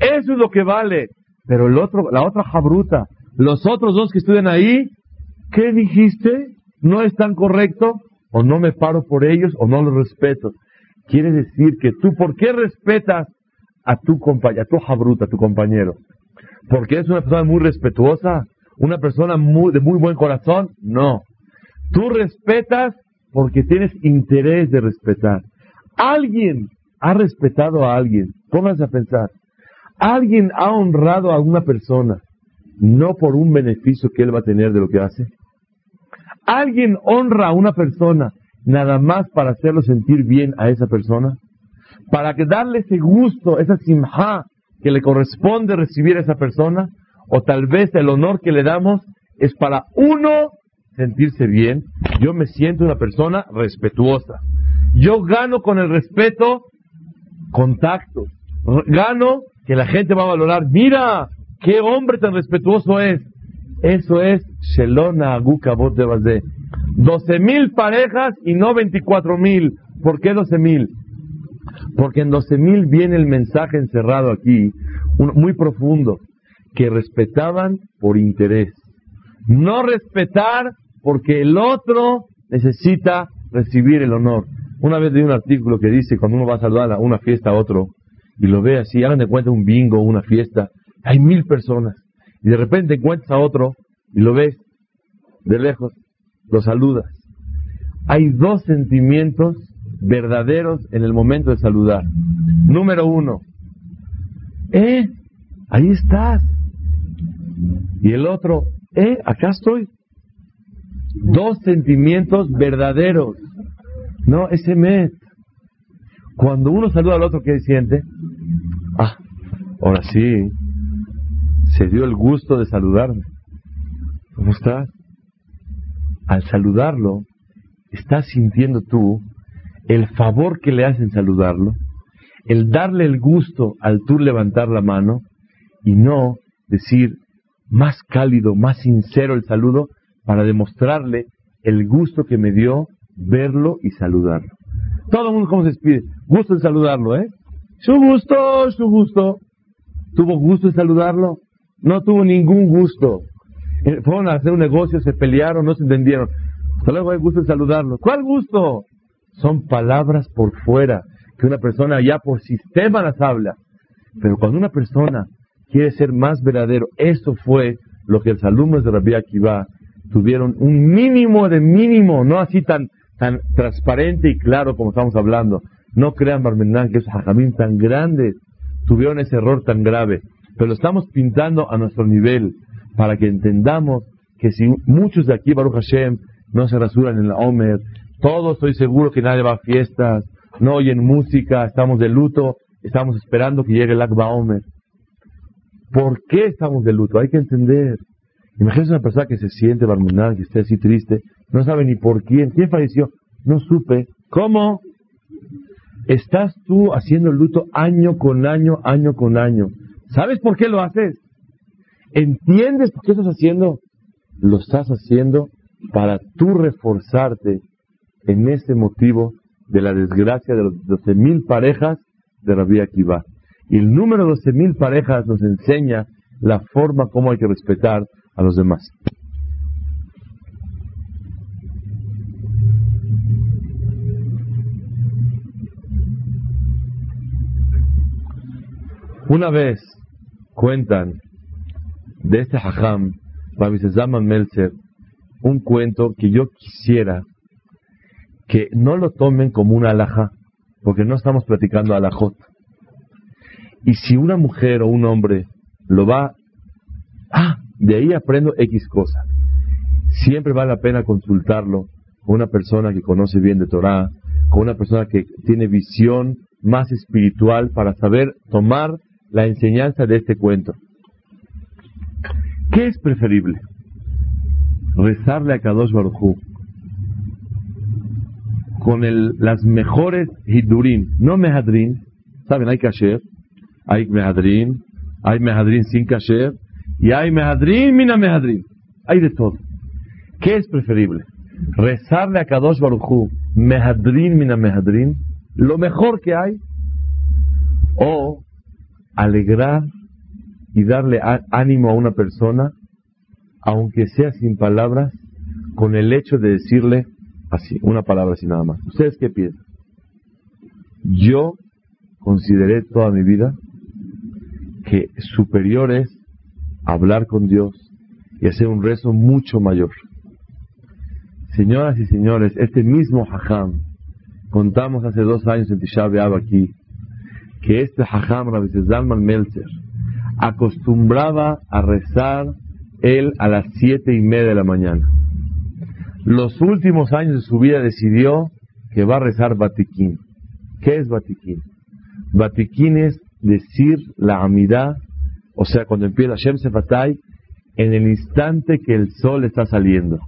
Eso es lo que vale. Pero el otro, la otra jabruta, los otros dos que estudian ahí, ¿qué dijiste? ¿No es tan correcto? O no me paro por ellos o no los respeto. Quiere decir que tú, ¿por qué respetas a tu compañero, a tu jabruta, a tu compañero? ¿Porque es una persona muy respetuosa? ¿Una persona muy, de muy buen corazón? No. Tú respetas porque tienes interés de respetar. Alguien ha respetado a alguien. Pónganse a pensar. Alguien ha honrado a una persona, no por un beneficio que él va a tener de lo que hace. Alguien honra a una persona nada más para hacerlo sentir bien a esa persona, para que darle ese gusto, esa simja que le corresponde recibir a esa persona, o tal vez el honor que le damos es para uno sentirse bien. Yo me siento una persona respetuosa. Yo gano con el respeto contacto. Gano que la gente va a valorar. Mira, qué hombre tan respetuoso es. Eso es Shelona Aguka de Bazé. 12 mil parejas y no 24 mil. ¿Por qué 12 mil? Porque en 12 mil viene el mensaje encerrado aquí, muy profundo, que respetaban por interés. No respetar porque el otro necesita recibir el honor. Una vez leí un artículo que dice cuando uno va a saludar a una fiesta a otro y lo ve así, hagan de cuenta un bingo, una fiesta, hay mil personas y de repente encuentras a otro y lo ves de lejos, lo saludas. Hay dos sentimientos verdaderos en el momento de saludar. Número uno, eh, ahí estás. Y el otro, eh, acá estoy. Dos sentimientos verdaderos. No, ese mes. Cuando uno saluda al otro, ¿qué siente? Ah, ahora sí. Se dio el gusto de saludarme. ¿Cómo estás? Al saludarlo, estás sintiendo tú el favor que le hacen saludarlo, el darle el gusto al tú levantar la mano y no decir más cálido, más sincero el saludo para demostrarle el gusto que me dio verlo y saludarlo. Todo el mundo, ¿cómo se despide? Gusto en saludarlo, ¿eh? Su gusto, su gusto. ¿Tuvo gusto en saludarlo? No tuvo ningún gusto. Eh, fueron a hacer un negocio, se pelearon, no se entendieron. Hasta luego hay gusto en saludarlo. ¿Cuál gusto? Son palabras por fuera, que una persona ya por sistema las habla. Pero cuando una persona quiere ser más verdadero, eso fue lo que los alumnos de Rabbi Akiva tuvieron un mínimo de mínimo, no así tan tan transparente y claro como estamos hablando. No crean, Barmenán, que esos hajamim tan grandes tuvieron ese error tan grave. Pero lo estamos pintando a nuestro nivel para que entendamos que si muchos de aquí, Baruch Hashem, no se rasuran en la Omer, todos estoy seguro que nadie va a fiestas, no oyen música, estamos de luto, estamos esperando que llegue el Akba Omer. ¿Por qué estamos de luto? Hay que entender. Imagínense una persona que se siente barmunal, que esté así triste, no sabe ni por quién. ¿Quién falleció? No supe. ¿Cómo? Estás tú haciendo el luto año con año, año con año. ¿Sabes por qué lo haces? ¿Entiendes por qué estás haciendo? Lo estás haciendo para tú reforzarte en este motivo de la desgracia de las doce mil parejas de Rabbi Akiva. Y el número de doce mil parejas nos enseña la forma como hay que respetar a los demás. Una vez cuentan de este hajam, Rabbi Melzer, un cuento que yo quisiera que no lo tomen como una alhaja, porque no estamos platicando alajot. Y si una mujer o un hombre lo va, ah, de ahí aprendo X cosa. Siempre vale la pena consultarlo con una persona que conoce bien de Torah, con una persona que tiene visión más espiritual para saber tomar la enseñanza de este cuento. ¿Qué es preferible? Rezarle a Kadosh Baruj con el, las mejores hidurim, no mehadrin, ¿saben? Hay kasher, hay mehadrin, hay mehadrin sin kasher, y hay mehadrin, mina mehadrin. Hay de todo. ¿Qué es preferible? Rezarle a Kadosh Baruchu, mehadrin, mina mehadrin, lo mejor que hay, o alegrar y darle ánimo a una persona, aunque sea sin palabras, con el hecho de decirle, Así, una palabra así nada más. ¿Ustedes qué piensan? Yo consideré toda mi vida que superior es hablar con Dios y hacer un rezo mucho mayor. Señoras y señores, este mismo hajam, contamos hace dos años en Tisha B'Av aquí, que este hajam, Rabbi Zalman Meltzer, acostumbraba a rezar él a las siete y media de la mañana los últimos años de su vida decidió que va a rezar Batiquín. ¿Qué es Batiquín? Batiquín es decir la amidad, o sea, cuando empieza Shem Sefatay, en el instante que el sol está saliendo.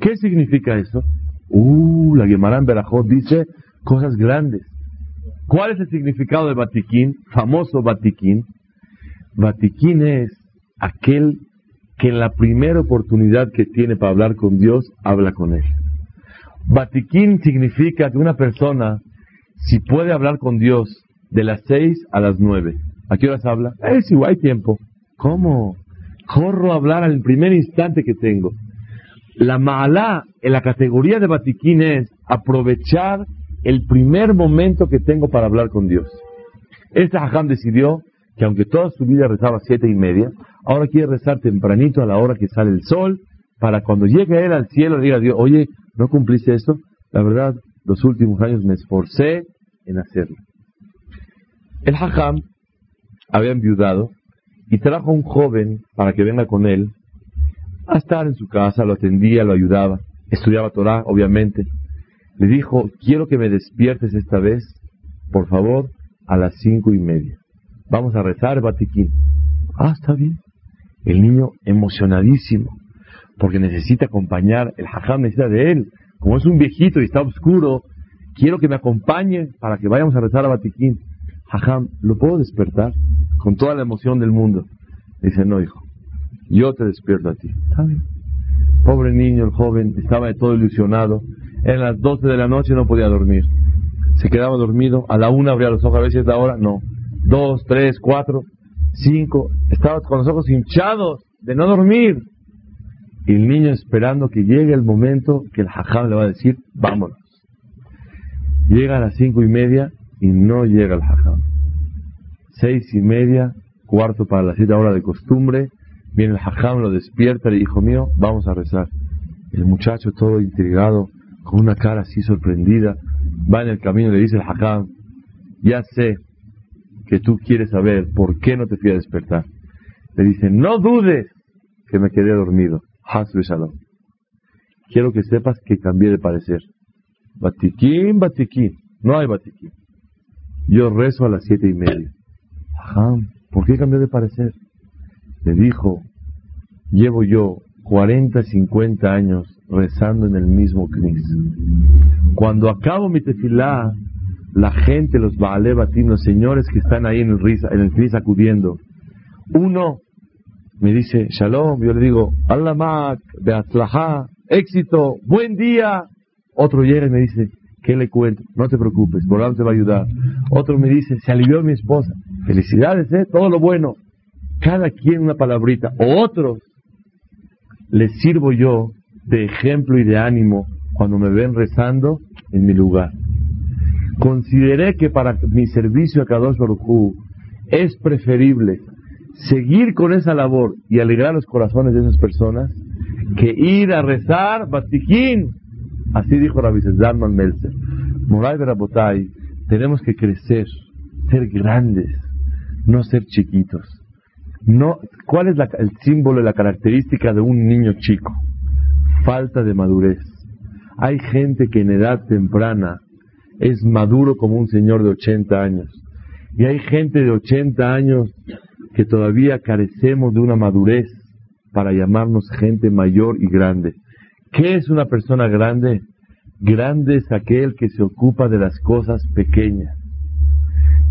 ¿Qué significa eso? Uh, la Gemara en Berajot dice cosas grandes. ¿Cuál es el significado de Batiquín? Famoso Batiquín. Batiquín es aquel que en la primera oportunidad que tiene para hablar con Dios, habla con Él. Batiquín significa que una persona, si puede hablar con Dios de las seis a las nueve, ¿a qué horas habla? Eh, si hay tiempo. ¿Cómo? Corro a hablar al primer instante que tengo. La mala en la categoría de Batiquín es aprovechar el primer momento que tengo para hablar con Dios. Este hajam decidió que aunque toda su vida rezaba siete y media, ahora quiere rezar tempranito a la hora que sale el sol, para cuando llegue él al cielo le diga a Dios, oye, ¿no cumpliste esto? La verdad, los últimos años me esforcé en hacerlo. El hajam había enviudado y trajo un joven para que venga con él a estar en su casa, lo atendía, lo ayudaba, estudiaba Torah, obviamente. Le dijo, quiero que me despiertes esta vez, por favor, a las cinco y media. Vamos a rezar, Batiquín. Ah, está bien. El niño emocionadísimo, porque necesita acompañar, el hajam necesita de él. Como es un viejito y está oscuro, quiero que me acompañe para que vayamos a rezar a Batiquín. Hajam, ¿lo puedo despertar? Con toda la emoción del mundo. Dice, no, hijo, yo te despierto a ti. Está bien. Pobre niño, el joven, estaba todo ilusionado. En las 12 de la noche no podía dormir. Se quedaba dormido. A la una abría los ojos, a veces es la hora. No. Dos, tres, cuatro cinco, estaba con los ojos hinchados de no dormir. Y el niño esperando que llegue el momento que el hajam le va a decir, vámonos. Llega a las cinco y media y no llega el hajam. Seis y media, cuarto para las siete horas de costumbre, viene el hajam, lo despierta y hijo mío, vamos a rezar. El muchacho todo intrigado, con una cara así sorprendida, va en el camino y le dice el hajam, ya sé, que tú quieres saber por qué no te fui a despertar. Le dice, no dudes que me quedé dormido. Shalom. Quiero que sepas que cambié de parecer. Batiquín, batiquín. No hay batiquín. Yo rezo a las siete y media. Ajá, ¿por qué cambié de parecer? Le dijo, llevo yo 40, 50 años rezando en el mismo Cris. Cuando acabo mi tefilá, la gente, los Baale los señores que están ahí en el Riz, en el acudiendo. Uno me dice, Shalom, yo le digo, Allah Mak, Beatzlaha, éxito, buen día. Otro llega y me dice, ¿qué le cuento? No te preocupes, Borán te va a ayudar. Otro me dice, se alivió mi esposa. Felicidades, ¿eh? Todo lo bueno. Cada quien una palabrita. O otros, les sirvo yo de ejemplo y de ánimo cuando me ven rezando en mi lugar. Consideré que para mi servicio a Kadosh Baruj es preferible seguir con esa labor y alegrar los corazones de esas personas que ir a rezar Batijín. Así dijo Rabbi Zalman Melzer. Moray Rabotay, tenemos que crecer, ser grandes, no ser chiquitos. No, ¿Cuál es el símbolo y la característica de un niño chico? Falta de madurez. Hay gente que en edad temprana es maduro como un señor de 80 años. Y hay gente de 80 años que todavía carecemos de una madurez para llamarnos gente mayor y grande. ¿Qué es una persona grande? Grande es aquel que se ocupa de las cosas pequeñas.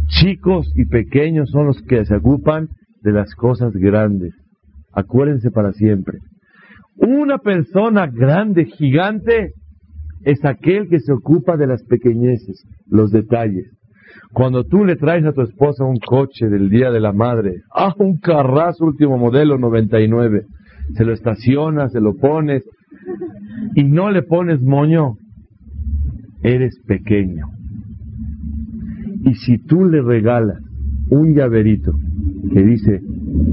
Chicos y pequeños son los que se ocupan de las cosas grandes. Acuérdense para siempre. Una persona grande, gigante, es aquel que se ocupa de las pequeñeces, los detalles. Cuando tú le traes a tu esposa un coche del Día de la Madre, ah, un carrazo último modelo 99, se lo estacionas, se lo pones y no le pones moño, eres pequeño. Y si tú le regalas un llaverito que dice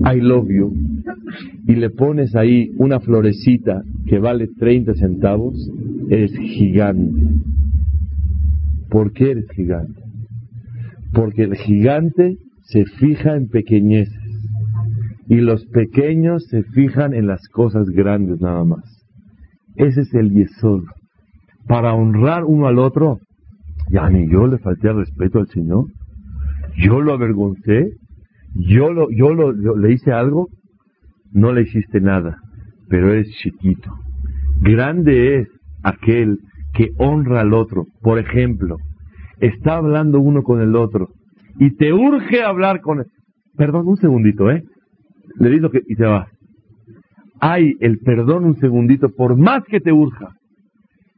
I love you y le pones ahí una florecita que vale 30 centavos, eres gigante. ¿Por qué eres gigante? Porque el gigante se fija en pequeñeces y los pequeños se fijan en las cosas grandes nada más. Ese es el yesod. Para honrar uno al otro, ya ni yo le falté al respeto al Señor, yo lo avergoncé, yo, lo, yo le hice algo, no le hiciste nada, pero eres chiquito. Grande es aquel que honra al otro. Por ejemplo, está hablando uno con el otro y te urge hablar con él. Perdón, un segundito, ¿eh? Le digo que y te va. Hay el perdón un segundito, por más que te urja,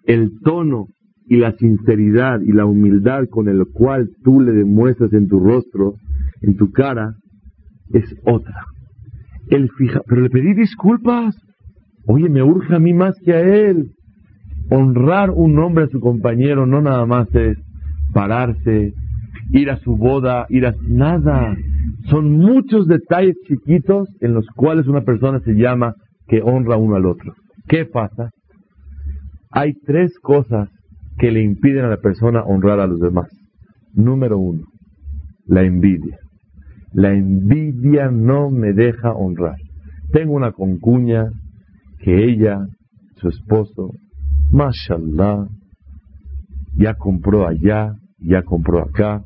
el tono y la sinceridad y la humildad con el cual tú le demuestras en tu rostro, en tu cara, es otra. Él fija, pero le pedí disculpas. Oye, me urge a mí más que a él. Honrar un hombre a su compañero no nada más es pararse, ir a su boda, ir a nada. Son muchos detalles chiquitos en los cuales una persona se llama que honra uno al otro. ¿Qué pasa? Hay tres cosas que le impiden a la persona honrar a los demás. Número uno, la envidia. La envidia no me deja honrar. Tengo una concuña que ella, su esposo, mashallah, ya compró allá, ya compró acá.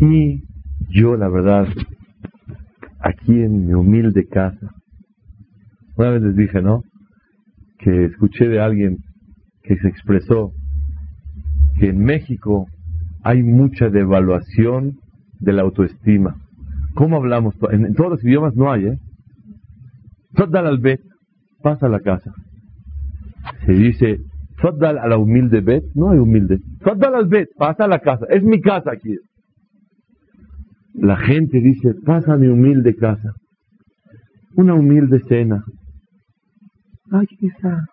Y yo, la verdad, aquí en mi humilde casa, una vez les dije, ¿no? Que escuché de alguien que se expresó que en México hay mucha devaluación de la autoestima. ¿Cómo hablamos? En, todos los idiomas no hay, ¿eh? Faddal al bet, pasa a la casa. Se dice, Faddal a la humilde bet, no hay humilde. Faddal al bet, pasa a la casa. Es mi casa aquí. La gente dice, pasa a mi humilde casa. Una humilde cena. Ay, está.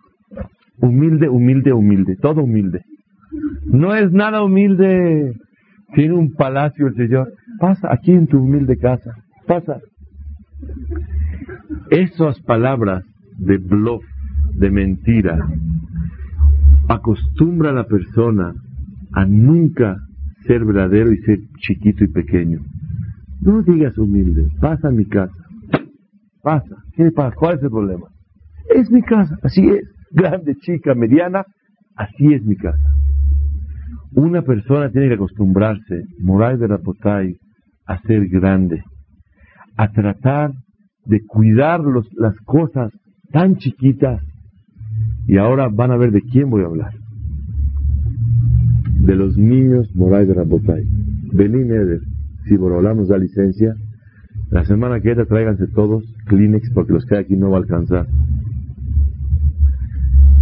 Humilde, humilde, humilde. Todo humilde. No es nada humilde. Tiene un palacio el Señor. Pasa aquí en tu humilde casa. Pasa. Esas palabras de bluff, de mentira, acostumbra a la persona a nunca ser verdadero y ser chiquito y pequeño. No digas humilde, pasa a mi casa. Pasa. ¿Qué pasa? ¿Cuál es el problema? Es mi casa, así es. Grande, chica, mediana, así es mi casa. Una persona tiene que acostumbrarse, moral de Rapotay, a ser grande, a tratar de cuidar las cosas tan chiquitas. Y ahora van a ver de quién voy a hablar. De los niños moral de Rapotay. Benin Eder, si Borolá nos da licencia, la semana que viene tráiganse todos Kleenex porque los que hay aquí no va a alcanzar.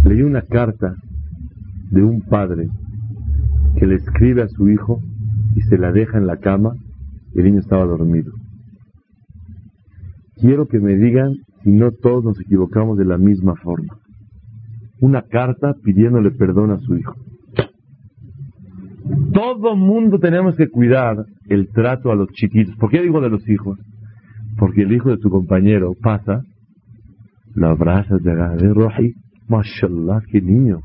Leí una carta de un padre que le escribe a su hijo y se la deja en la cama el niño estaba dormido. Quiero que me digan si no todos nos equivocamos de la misma forma. Una carta pidiéndole perdón a su hijo. Todo mundo tenemos que cuidar el trato a los chiquitos. ¿Por qué digo de los hijos? Porque el hijo de tu compañero pasa, lo abrazas de de Roji, mashallah, qué niño.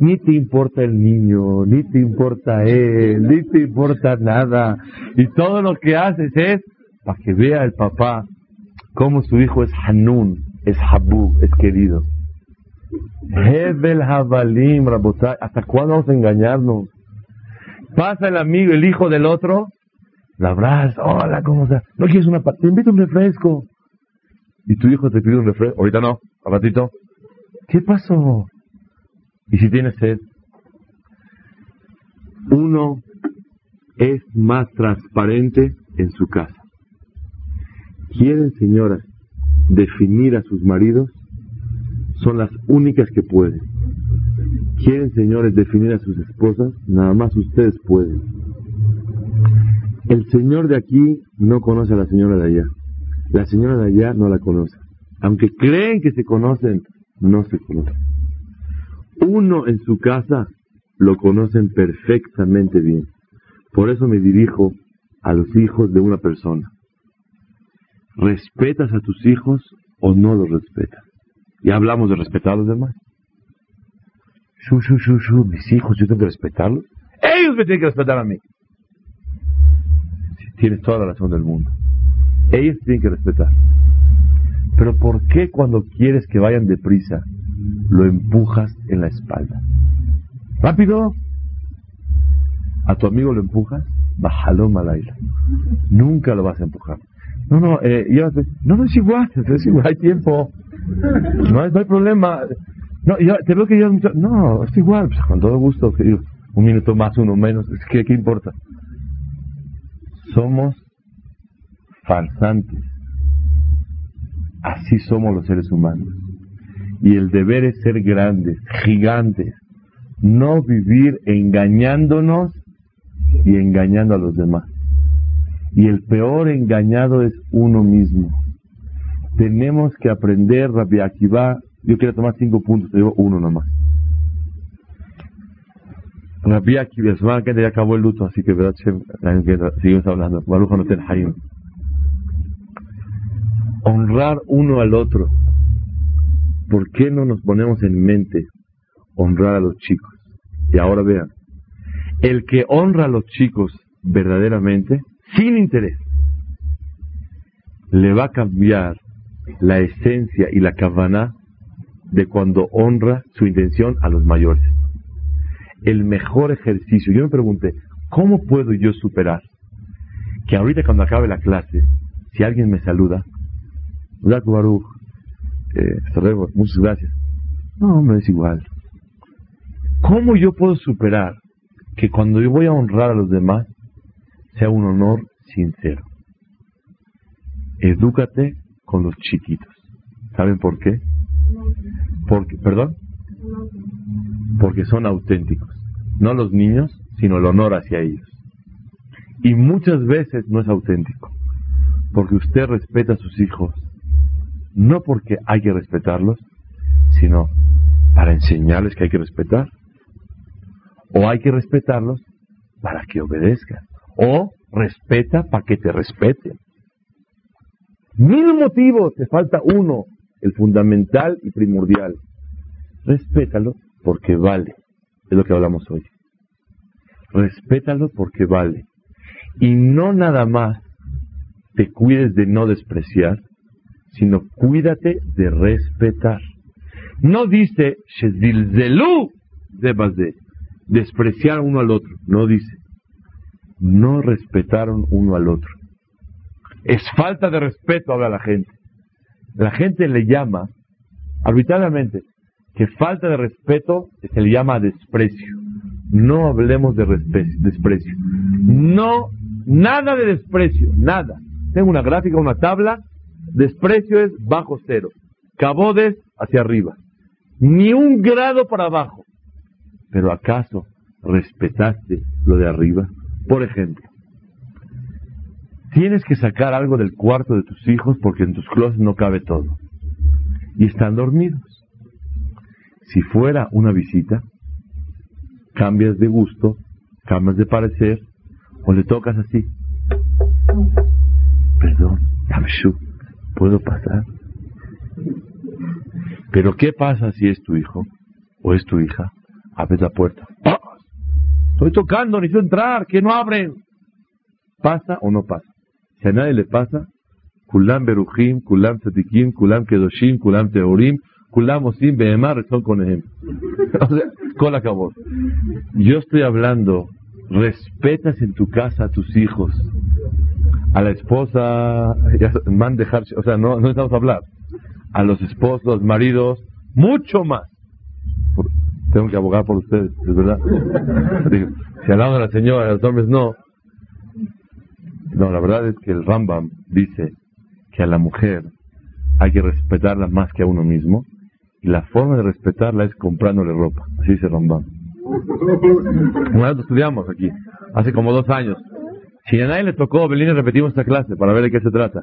ni te importa el niño, ni te importa él, ni te importa nada. Y todo lo que haces es para que vea el papá cómo su hijo es Hanun, es Habu, es querido. Hebel Habalim, ¿hasta cuándo vamos a engañarnos? Pasa el amigo, el hijo del otro, la abraza, hola, ¿cómo estás? ¿No quieres una Te invito un refresco. Y tu hijo te pide un refresco, ahorita no, a ratito. ¿Qué pasó? Y si tienes sed, uno es más transparente en su casa. ¿Quieren, señoras, definir a sus maridos? son las únicas que pueden. ¿Quieren, señores, definir a sus esposas? Nada más ustedes pueden. El señor de aquí no conoce a la señora de allá. La señora de allá no la conoce. Aunque creen que se conocen, no se conocen. Uno en su casa lo conocen perfectamente bien. Por eso me dirijo a los hijos de una persona. ¿Respetas a tus hijos o no los respetas? Ya hablamos de respetar a los demás. Shu, shu, shu, shu, mis hijos, yo tengo que respetarlos. Ellos me tienen que respetar a mí. Tienes toda la razón del mundo. Ellos tienen que respetar. Pero ¿por qué cuando quieres que vayan deprisa lo empujas en la espalda? ¡Rápido! A tu amigo lo empujas, bájalo malaila. Nunca lo vas a empujar. No, no, eh, no, no es igual, [LAUGHS] es igual, hay tiempo. No hay, problema. No, te veo que mucho. No, es igual, pues, con todo gusto. Un minuto más, uno menos. ¿Qué, ¿Qué importa? Somos farsantes. Así somos los seres humanos. Y el deber es ser grandes, gigantes. No vivir engañándonos y engañando a los demás. Y el peor engañado es uno mismo tenemos que aprender, Rabbi Akiva. Yo quiero tomar cinco puntos, te uno nomás. Rabbi Akiva, la semana que ya acabó el luto, así que verdad, seguimos hablando. Baruch no Honrar uno al otro. ¿Por qué no nos ponemos en mente honrar a los chicos? Y ahora vean, el que honra a los chicos verdaderamente, sin interés, le va a cambiar la esencia y la kavaná de cuando honra su intención a los mayores. El mejor ejercicio, yo me pregunté, ¿cómo puedo yo superar que ahorita cuando acabe la clase, si alguien me saluda, Baruch, eh, muchas gracias. No, me es igual. ¿Cómo yo puedo superar que cuando yo voy a honrar a los demás sea un honor sincero? Edúcate con los chiquitos. ¿Saben por qué? Porque, ¿Perdón? Porque son auténticos. No los niños, sino el honor hacia ellos. Y muchas veces no es auténtico. Porque usted respeta a sus hijos, no porque hay que respetarlos, sino para enseñarles que hay que respetar. O hay que respetarlos para que obedezcan. O respeta para que te respeten. Mil motivos, te falta uno, el fundamental y primordial. Respétalo porque vale. Es lo que hablamos hoy. Respétalo porque vale. Y no nada más te cuides de no despreciar, sino cuídate de respetar. No dice de despreciar uno al otro. No dice. No respetaron uno al otro. Es falta de respeto, habla la gente. La gente le llama, arbitrariamente, que falta de respeto se le llama desprecio. No hablemos de desprecio. No, nada de desprecio, nada. Tengo una gráfica, una tabla. Desprecio es bajo cero. Cabodes hacia arriba. Ni un grado para abajo. Pero ¿acaso respetaste lo de arriba? Por ejemplo, Tienes que sacar algo del cuarto de tus hijos porque en tus closets no cabe todo. Y están dormidos. Si fuera una visita, cambias de gusto, cambias de parecer, o le tocas así. Perdón, ¿puedo pasar? Pero ¿qué pasa si es tu hijo o es tu hija? Abres la puerta. Estoy tocando, necesito entrar, que no abren. ¿Pasa o no pasa? Si a nadie le pasa, Kulam Beruchim, Kulam Tzatikim, Kulam Kedoshim, Kulam Teorim, Kulam Osim Behemar, son con ejemplo. [LAUGHS] o sea, con la. Yo estoy hablando, respetas en tu casa a tus hijos, a la esposa, man dejar, o sea, no, no necesitamos hablar, a los esposos, maridos, mucho más. Tengo que abogar por ustedes, es verdad. si hablamos de la señora, a los hombres no. No, la verdad es que el Rambam dice que a la mujer hay que respetarla más que a uno mismo, y la forma de respetarla es comprándole ropa. Así dice Rambam. Vez lo estudiamos aquí, hace como dos años. Si a nadie le tocó y repetimos esta clase para ver de qué se trata.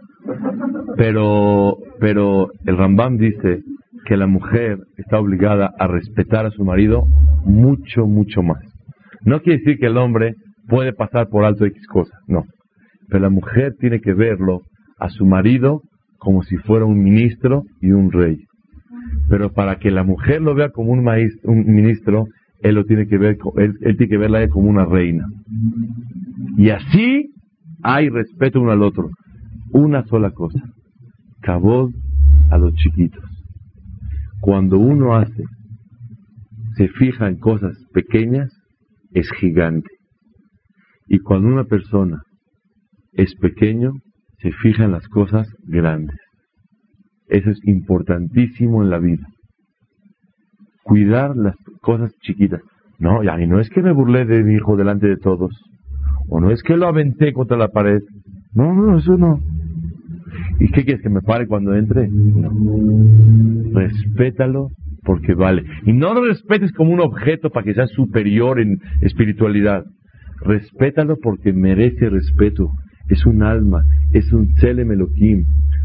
Pero, pero el Rambam dice que la mujer está obligada a respetar a su marido mucho, mucho más. No quiere decir que el hombre puede pasar por alto X cosa, no. Pero la mujer tiene que verlo a su marido como si fuera un ministro y un rey. Pero para que la mujer lo vea como un, maestro, un ministro, él lo tiene que ver, que verla como una reina. Y así hay respeto uno al otro. Una sola cosa. Cabod a los chiquitos. Cuando uno hace, se fija en cosas pequeñas, es gigante. Y cuando una persona es pequeño, se fija en las cosas grandes. Eso es importantísimo en la vida. Cuidar las cosas chiquitas. No, y no es que me burlé de mi hijo delante de todos. O no es que lo aventé contra la pared. No, no, eso no. ¿Y qué quieres que me pare cuando entre? No. Respétalo porque vale. Y no lo respetes como un objeto para que sea superior en espiritualidad. Respétalo porque merece respeto. Es un alma, es un Tselem.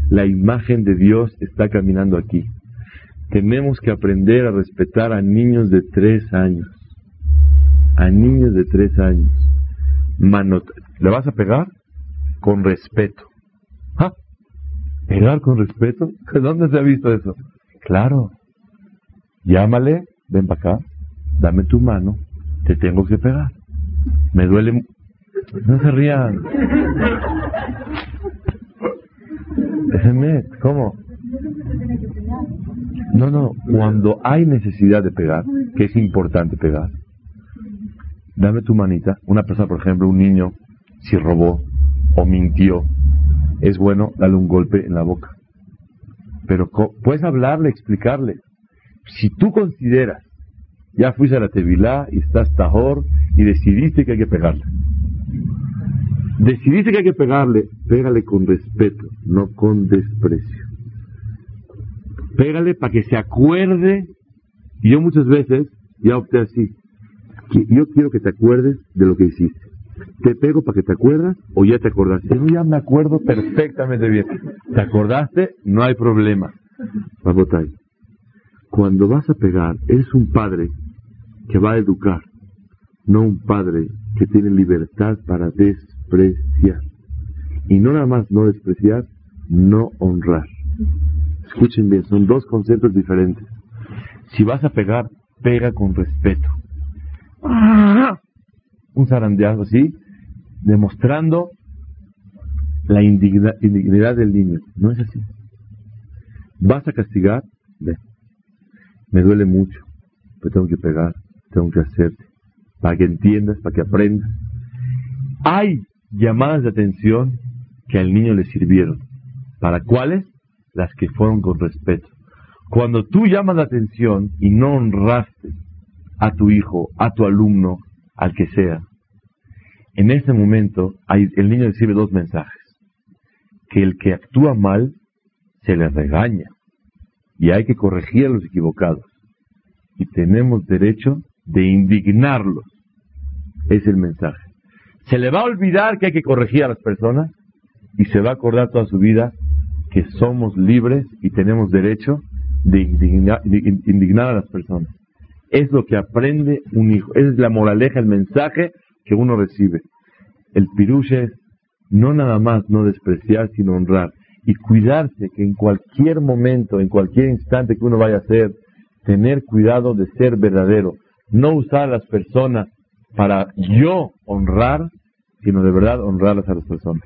La imagen de Dios está caminando aquí. Tenemos que aprender a respetar a niños de tres años. A niños de tres años. Manot ¿Le vas a pegar? Con respeto. ¿Pegar con respeto? [LAUGHS] ¿Dónde se ha visto eso? Claro. Llámale, ven para acá, dame tu mano, te tengo que pegar. Me duele no se rían. ¿cómo? No, no, cuando hay necesidad de pegar, que es importante pegar, dame tu manita. Una persona, por ejemplo, un niño, si robó o mintió, es bueno darle un golpe en la boca. Pero puedes hablarle, explicarle. Si tú consideras, ya fuiste a la Tevilá y estás tajor y decidiste que hay que pegarle decidiste que hay que pegarle, pégale con respeto, no con desprecio. Pégale para que se acuerde. Y yo muchas veces ya opté así. yo quiero que te acuerdes de lo que hiciste. Te pego para que te acuerdas o ya te acordaste. Yo ya me acuerdo perfectamente bien. ¿Te acordaste? No hay problema. Cuando vas a pegar, eres un padre que va a educar, no un padre que tiene libertad para des despreciar. Y no nada más no despreciar, no honrar. Escuchen bien, son dos conceptos diferentes. Si vas a pegar, pega con respeto. Un zarandeazo así, demostrando la indignidad del niño. No es así. Vas a castigar, ve. Me duele mucho, pero tengo que pegar, tengo que hacerte, para que entiendas, para que aprendas. Hay llamadas de atención que al niño le sirvieron. ¿Para cuáles? Las que fueron con respeto. Cuando tú llamas la atención y no honraste a tu hijo, a tu alumno, al que sea, en ese momento el niño recibe dos mensajes. Que el que actúa mal se le regaña y hay que corregir a los equivocados. Y tenemos derecho de indignarlos. Es el mensaje. Se le va a olvidar que hay que corregir a las personas y se va a acordar toda su vida que somos libres y tenemos derecho de indignar, a las personas. Es lo que aprende un hijo. Es la moraleja, el mensaje que uno recibe. El piruche es no nada más no despreciar, sino honrar. Y cuidarse que en cualquier momento, en cualquier instante que uno vaya a hacer, tener cuidado de ser verdadero. No usar a las personas para yo honrar, sino de verdad honrarlas a las personas.